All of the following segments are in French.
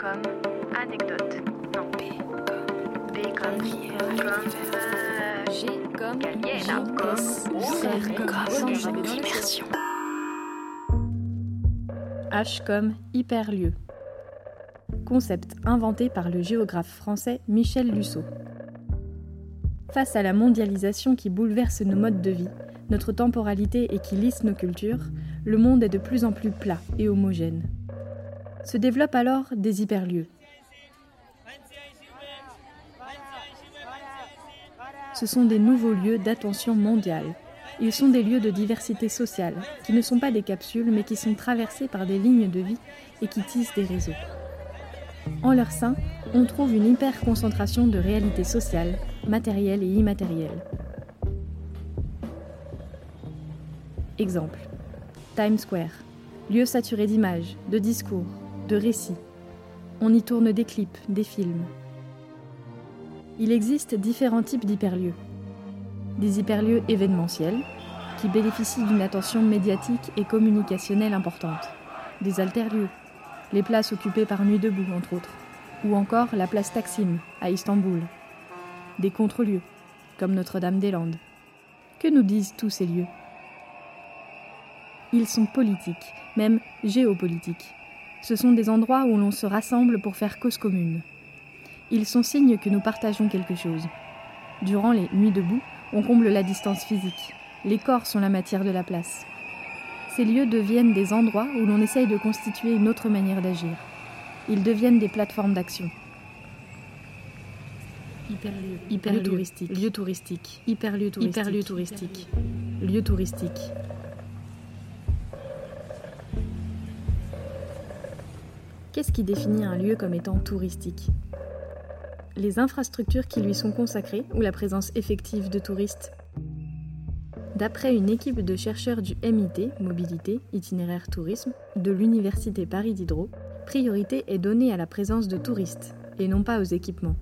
comme anecdote. Non, B comme B comme comme G comme Galiena, comme R comme immersion. H comme hyperlieu. Concept inventé par le géographe français Michel Lusseau. Face à la mondialisation qui bouleverse nos modes de vie, notre temporalité et qui lisse nos cultures, le monde est de plus en plus plat et homogène. Se développent alors des hyperlieux. Ce sont des nouveaux lieux d'attention mondiale. Ils sont des lieux de diversité sociale, qui ne sont pas des capsules, mais qui sont traversés par des lignes de vie et qui tissent des réseaux. En leur sein, on trouve une hyper-concentration de réalités sociales, matérielles et immatérielles. Exemple. Times Square. Lieu saturé d'images, de discours, de récits. On y tourne des clips, des films. Il existe différents types d'hyperlieux. Des hyperlieux événementiels, qui bénéficient d'une attention médiatique et communicationnelle importante. Des alterlieux, les places occupées par Nuit debout, entre autres. Ou encore la place Taksim, à Istanbul. Des contre-lieux, comme Notre-Dame-des-Landes. Que nous disent tous ces lieux? Ils sont politiques, même géopolitiques. Ce sont des endroits où l'on se rassemble pour faire cause commune. Ils sont signes que nous partageons quelque chose. Durant les nuits debout, on comble la distance physique. Les corps sont la matière de la place. Ces lieux deviennent des endroits où l'on essaye de constituer une autre manière d'agir. Ils deviennent des plateformes d'action. Hyperlieu. Hyperlieu touristique. Lieu touristique. Hyperlieu touristique. Hyperlieu touristique. Lieu touristique. Qu'est-ce qui définit un lieu comme étant touristique Les infrastructures qui lui sont consacrées ou la présence effective de touristes D'après une équipe de chercheurs du MIT, Mobilité, Itinéraire Tourisme, de l'Université Paris Diderot, priorité est donnée à la présence de touristes et non pas aux équipements.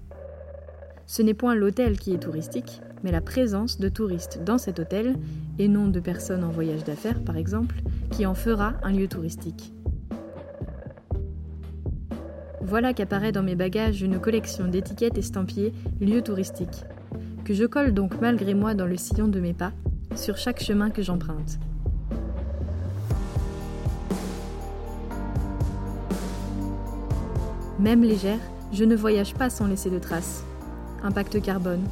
Ce n'est point l'hôtel qui est touristique, mais la présence de touristes dans cet hôtel, et non de personnes en voyage d'affaires par exemple, qui en fera un lieu touristique. Voilà qu'apparaît dans mes bagages une collection d'étiquettes estampillées lieux touristiques, que je colle donc malgré moi dans le sillon de mes pas, sur chaque chemin que j'emprunte. Même légère, je ne voyage pas sans laisser de traces. Impact carbone,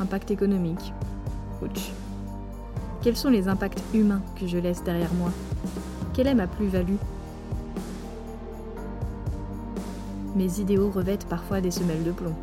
impact économique. Ouch. Quels sont les impacts humains que je laisse derrière moi? Quelle est ma plus-value? Mes idéaux revêtent parfois des semelles de plomb.